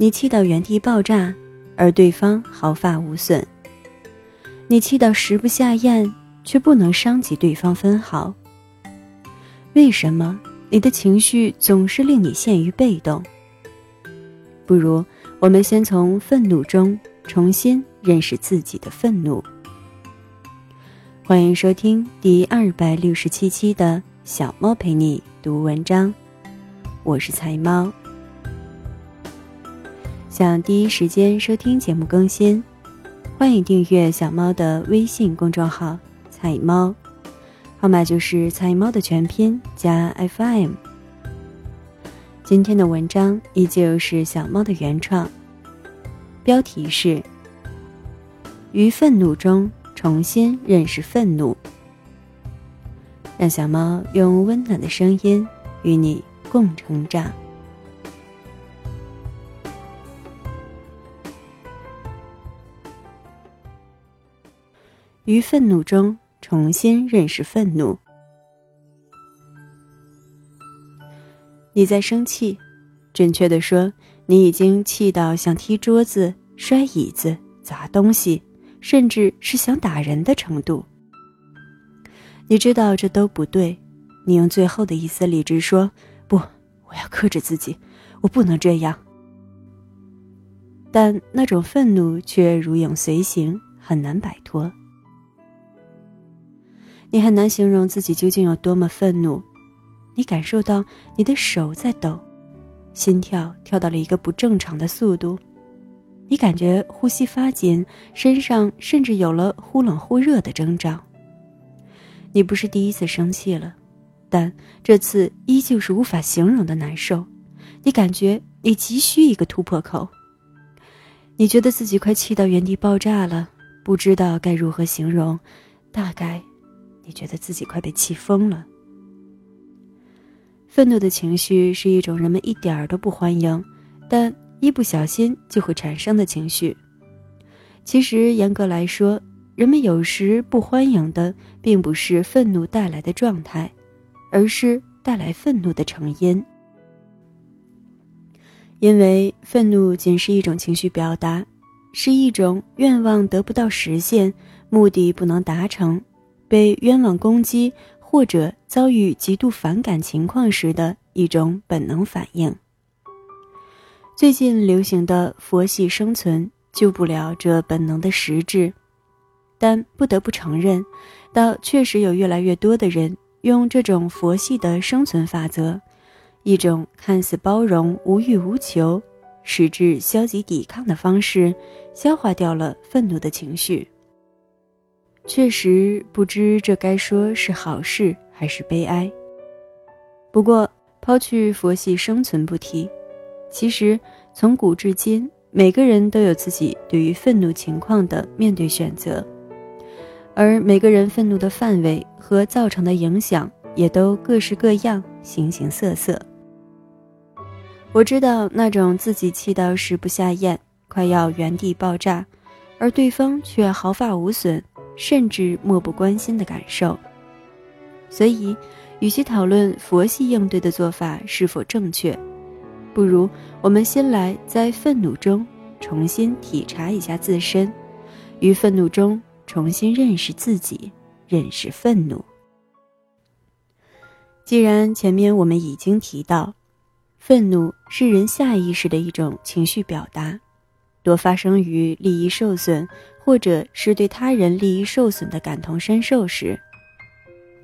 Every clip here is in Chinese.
你气到原地爆炸，而对方毫发无损；你气到食不下咽，却不能伤及对方分毫。为什么你的情绪总是令你陷于被动？不如我们先从愤怒中重新认识自己的愤怒。欢迎收听第二百六十七期的小猫陪你读文章，我是财猫。想第一时间收听节目更新，欢迎订阅小猫的微信公众号“菜猫”，号码就是“菜猫”的全拼加 FM。今天的文章依旧是小猫的原创，标题是“于愤怒中重新认识愤怒”，让小猫用温暖的声音与你共成长。于愤怒中重新认识愤怒。你在生气，准确的说，你已经气到想踢桌子、摔椅子、砸东西，甚至是想打人的程度。你知道这都不对，你用最后的一丝理智说：“不，我要克制自己，我不能这样。”但那种愤怒却如影随形，很难摆脱。你很难形容自己究竟有多么愤怒，你感受到你的手在抖，心跳跳到了一个不正常的速度，你感觉呼吸发紧，身上甚至有了忽冷忽热的征兆。你不是第一次生气了，但这次依旧是无法形容的难受。你感觉你急需一个突破口，你觉得自己快气到原地爆炸了，不知道该如何形容，大概。你觉得自己快被气疯了。愤怒的情绪是一种人们一点儿都不欢迎，但一不小心就会产生的情绪。其实严格来说，人们有时不欢迎的并不是愤怒带来的状态，而是带来愤怒的成因。因为愤怒仅是一种情绪表达，是一种愿望得不到实现，目的不能达成。被冤枉攻击或者遭遇极度反感情况时的一种本能反应。最近流行的佛系生存救不了这本能的实质，但不得不承认，倒确实有越来越多的人用这种佛系的生存法则，一种看似包容、无欲无求，实质消极抵抗的方式，消化掉了愤怒的情绪。确实不知这该说是好事还是悲哀。不过，抛去佛系生存不提，其实从古至今，每个人都有自己对于愤怒情况的面对选择，而每个人愤怒的范围和造成的影响也都各式各样、形形色色。我知道那种自己气到食不下咽，快要原地爆炸，而对方却毫发无损。甚至漠不关心的感受。所以，与其讨论佛系应对的做法是否正确，不如我们先来在愤怒中重新体察一下自身，于愤怒中重新认识自己，认识愤怒。既然前面我们已经提到，愤怒是人下意识的一种情绪表达。多发生于利益受损，或者是对他人利益受损的感同身受时，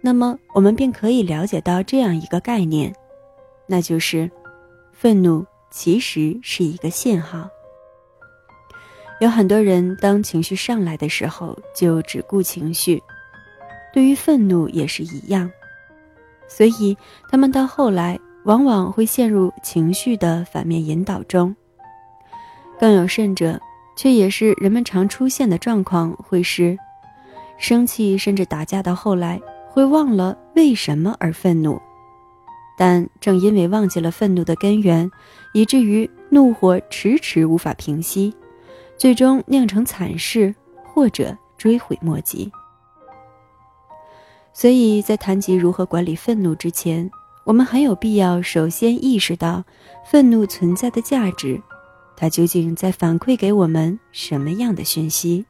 那么我们便可以了解到这样一个概念，那就是，愤怒其实是一个信号。有很多人当情绪上来的时候就只顾情绪，对于愤怒也是一样，所以他们到后来往往会陷入情绪的反面引导中。更有甚者，却也是人们常出现的状况，会是生气甚至打架到后来会忘了为什么而愤怒，但正因为忘记了愤怒的根源，以至于怒火迟迟无法平息，最终酿成惨事或者追悔莫及。所以在谈及如何管理愤怒之前，我们很有必要首先意识到愤怒存在的价值。它究竟在反馈给我们什么样的讯息？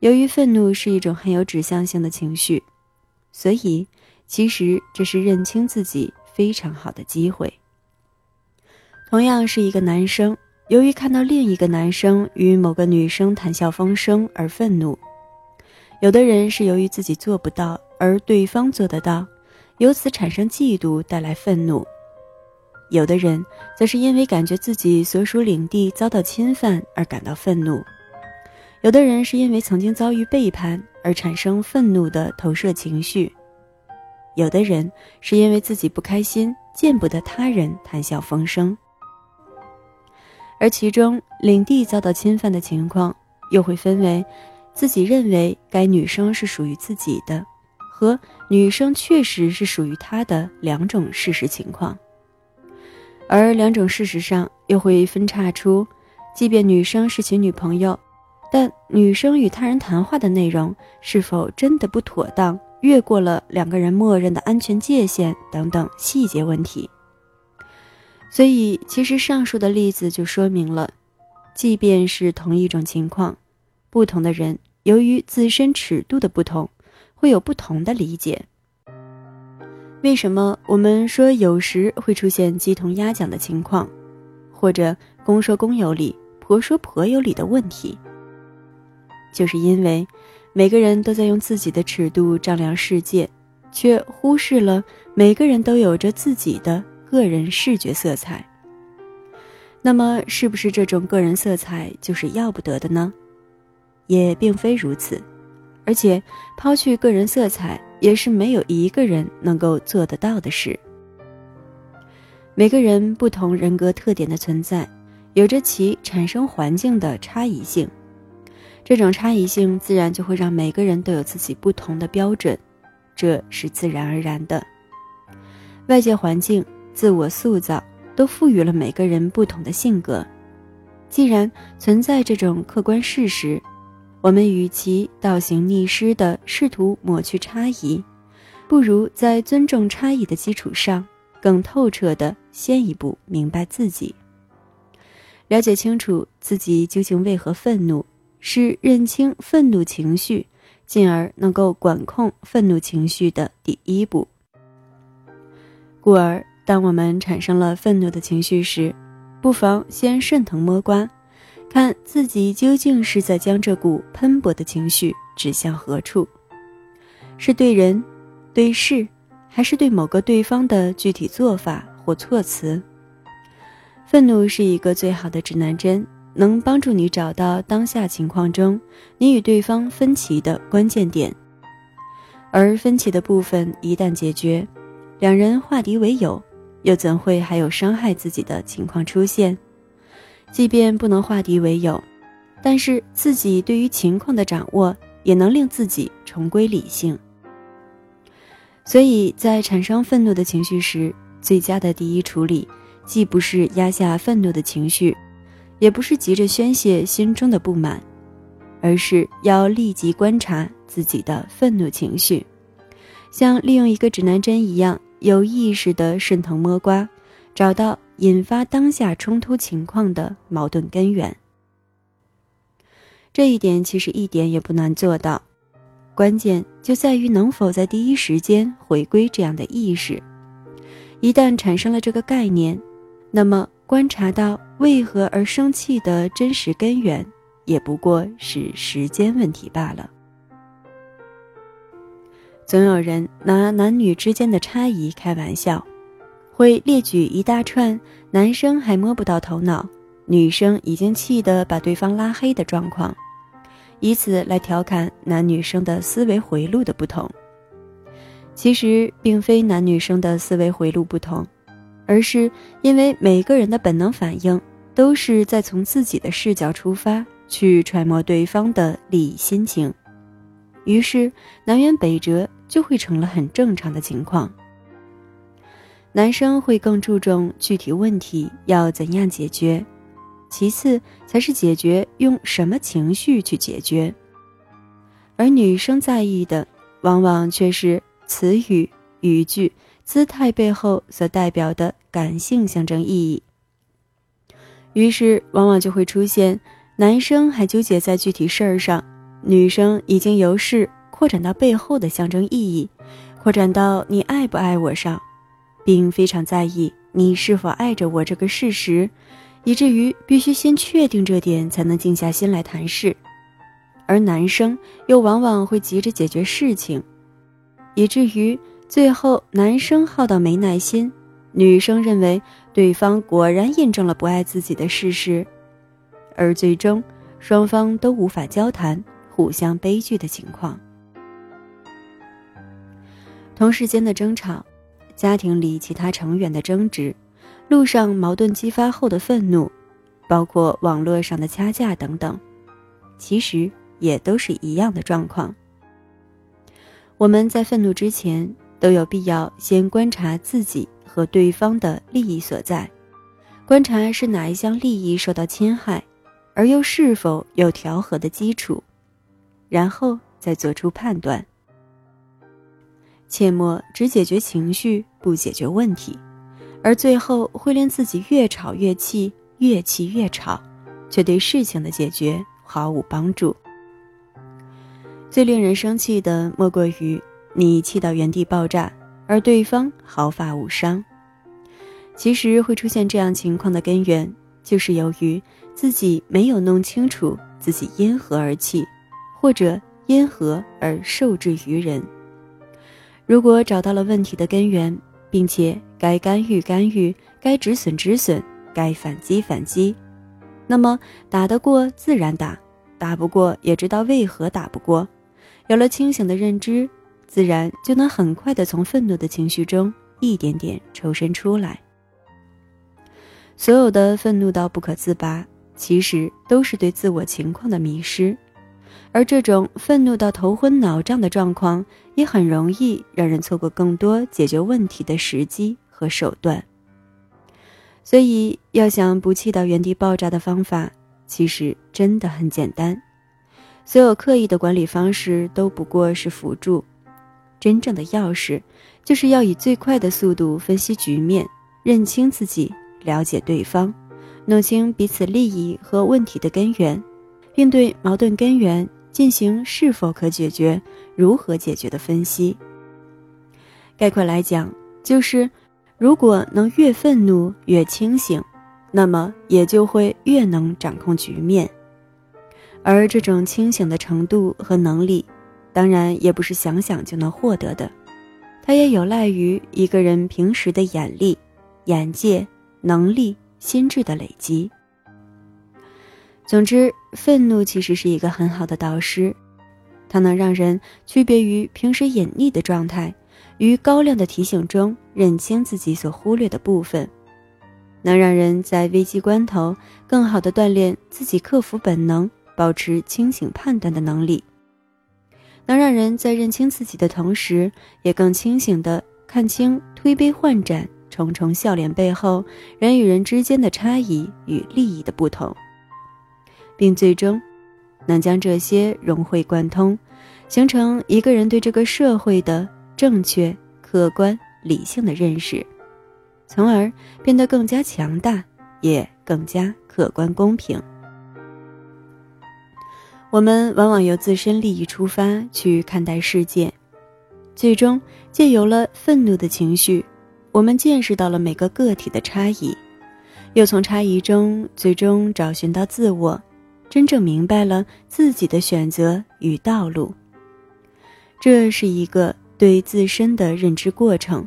由于愤怒是一种很有指向性的情绪，所以其实这是认清自己非常好的机会。同样是一个男生，由于看到另一个男生与某个女生谈笑风生而愤怒，有的人是由于自己做不到而对方做得到，由此产生嫉妒带来愤怒；有的人则是因为感觉自己所属领地遭到侵犯而感到愤怒。有的人是因为曾经遭遇背叛而产生愤怒的投射情绪，有的人是因为自己不开心，见不得他人谈笑风生。而其中领地遭到侵犯的情况，又会分为自己认为该女生是属于自己的，和女生确实是属于他的两种事实情况。而两种事实上又会分叉出，即便女生是其女朋友。但女生与他人谈话的内容是否真的不妥当，越过了两个人默认的安全界限等等细节问题。所以，其实上述的例子就说明了，即便是同一种情况，不同的人由于自身尺度的不同，会有不同的理解。为什么我们说有时会出现鸡同鸭讲的情况，或者公说公有理，婆说婆有理的问题？就是因为每个人都在用自己的尺度丈量世界，却忽视了每个人都有着自己的个人视觉色彩。那么，是不是这种个人色彩就是要不得的呢？也并非如此，而且抛去个人色彩，也是没有一个人能够做得到的事。每个人不同人格特点的存在，有着其产生环境的差异性。这种差异性自然就会让每个人都有自己不同的标准，这是自然而然的。外界环境、自我塑造都赋予了每个人不同的性格。既然存在这种客观事实，我们与其倒行逆施的试图抹去差异，不如在尊重差异的基础上，更透彻的先一步明白自己，了解清楚自己究竟为何愤怒。是认清愤怒情绪，进而能够管控愤怒情绪的第一步。故而，当我们产生了愤怒的情绪时，不妨先顺藤摸瓜，看自己究竟是在将这股喷薄的情绪指向何处，是对人、对事，还是对某个对方的具体做法或措辞？愤怒是一个最好的指南针。能帮助你找到当下情况中你与对方分歧的关键点，而分歧的部分一旦解决，两人化敌为友，又怎会还有伤害自己的情况出现？即便不能化敌为友，但是自己对于情况的掌握也能令自己重归理性。所以在产生愤怒的情绪时，最佳的第一处理，既不是压下愤怒的情绪。也不是急着宣泄心中的不满，而是要立即观察自己的愤怒情绪，像利用一个指南针一样，有意识的顺藤摸瓜，找到引发当下冲突情况的矛盾根源。这一点其实一点也不难做到，关键就在于能否在第一时间回归这样的意识。一旦产生了这个概念，那么。观察到为何而生气的真实根源，也不过是时间问题罢了。总有人拿男女之间的差异开玩笑，会列举一大串男生还摸不到头脑，女生已经气得把对方拉黑的状况，以此来调侃男女生的思维回路的不同。其实并非男女生的思维回路不同。而是因为每个人的本能反应都是在从自己的视角出发去揣摩对方的利益心情，于是南辕北辙就会成了很正常的情况。男生会更注重具体问题要怎样解决，其次才是解决用什么情绪去解决，而女生在意的往往却是词语语句。姿态背后所代表的感性象征意义，于是往往就会出现男生还纠结在具体事儿上，女生已经由事扩展到背后的象征意义，扩展到你爱不爱我上，并非常在意你是否爱着我这个事实，以至于必须先确定这点才能静下心来谈事。而男生又往往会急着解决事情，以至于最后男生耗到没耐心，女生认为对方果然印证了不爱自己的事实，而最终双方都无法交谈，互相悲剧的情况。同事间的争吵，家庭里其他成员的争执，路上矛盾激发后的愤怒，包括网络上的掐架等等，其实。也都是一样的状况。我们在愤怒之前，都有必要先观察自己和对方的利益所在，观察是哪一项利益受到侵害，而又是否有调和的基础，然后再做出判断。切莫只解决情绪，不解决问题，而最后会令自己越吵越气，越气越吵，却对事情的解决毫无帮助。最令人生气的，莫过于你气到原地爆炸，而对方毫发无伤。其实会出现这样情况的根源，就是由于自己没有弄清楚自己因何而气，或者因何而受制于人。如果找到了问题的根源，并且该干预干预，该止损止损，该反击反击，那么打得过自然打，打不过也知道为何打不过。有了清醒的认知，自然就能很快的从愤怒的情绪中一点点抽身出来。所有的愤怒到不可自拔，其实都是对自我情况的迷失，而这种愤怒到头昏脑胀的状况，也很容易让人错过更多解决问题的时机和手段。所以，要想不气到原地爆炸的方法，其实真的很简单。所有刻意的管理方式都不过是辅助，真正的钥匙就是要以最快的速度分析局面，认清自己，了解对方，弄清彼此利益和问题的根源，并对矛盾根源进行是否可解决、如何解决的分析。概括来讲，就是如果能越愤怒越清醒，那么也就会越能掌控局面。而这种清醒的程度和能力，当然也不是想想就能获得的，它也有赖于一个人平时的眼力、眼界、能力、心智的累积。总之，愤怒其实是一个很好的导师，它能让人区别于平时隐匿的状态，于高亮的提醒中认清自己所忽略的部分，能让人在危机关头更好的锻炼自己克服本能。保持清醒判断的能力，能让人在认清自己的同时，也更清醒地看清推杯换盏、重重笑脸背后人与人之间的差异与利益的不同，并最终能将这些融会贯通，形成一个人对这个社会的正确、客观、理性的认识，从而变得更加强大，也更加客观公平。我们往往由自身利益出发去看待世界，最终借由了愤怒的情绪，我们见识到了每个个体的差异，又从差异中最终找寻到自我，真正明白了自己的选择与道路。这是一个对自身的认知过程，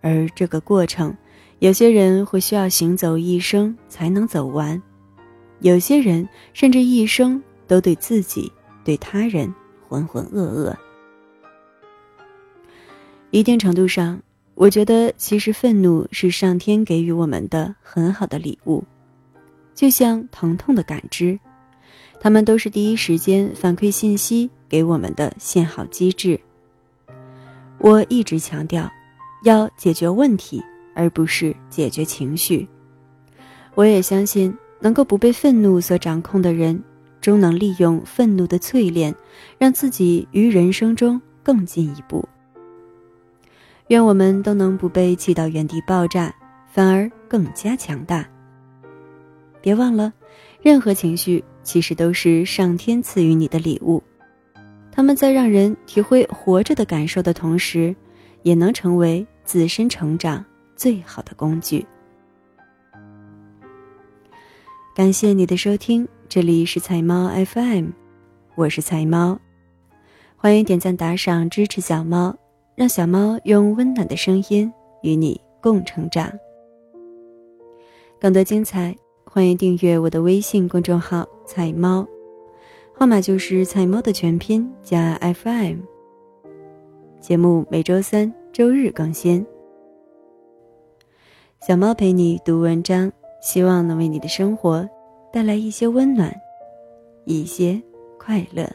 而这个过程，有些人会需要行走一生才能走完，有些人甚至一生。都对自己、对他人浑浑噩噩。一定程度上，我觉得其实愤怒是上天给予我们的很好的礼物，就像疼痛的感知，他们都是第一时间反馈信息给我们的信号机制。我一直强调，要解决问题，而不是解决情绪。我也相信，能够不被愤怒所掌控的人。终能利用愤怒的淬炼，让自己于人生中更进一步。愿我们都能不被气到原地爆炸，反而更加强大。别忘了，任何情绪其实都是上天赐予你的礼物，他们在让人体会活着的感受的同时，也能成为自身成长最好的工具。感谢你的收听，这里是彩猫 FM，我是彩猫，欢迎点赞打赏支持小猫，让小猫用温暖的声音与你共成长。更多精彩。欢迎订阅我的微信公众号“菜猫”，号码就是“菜猫”的全拼加 FM。节目每周三、周日更新。小猫陪你读文章，希望能为你的生活带来一些温暖，一些快乐。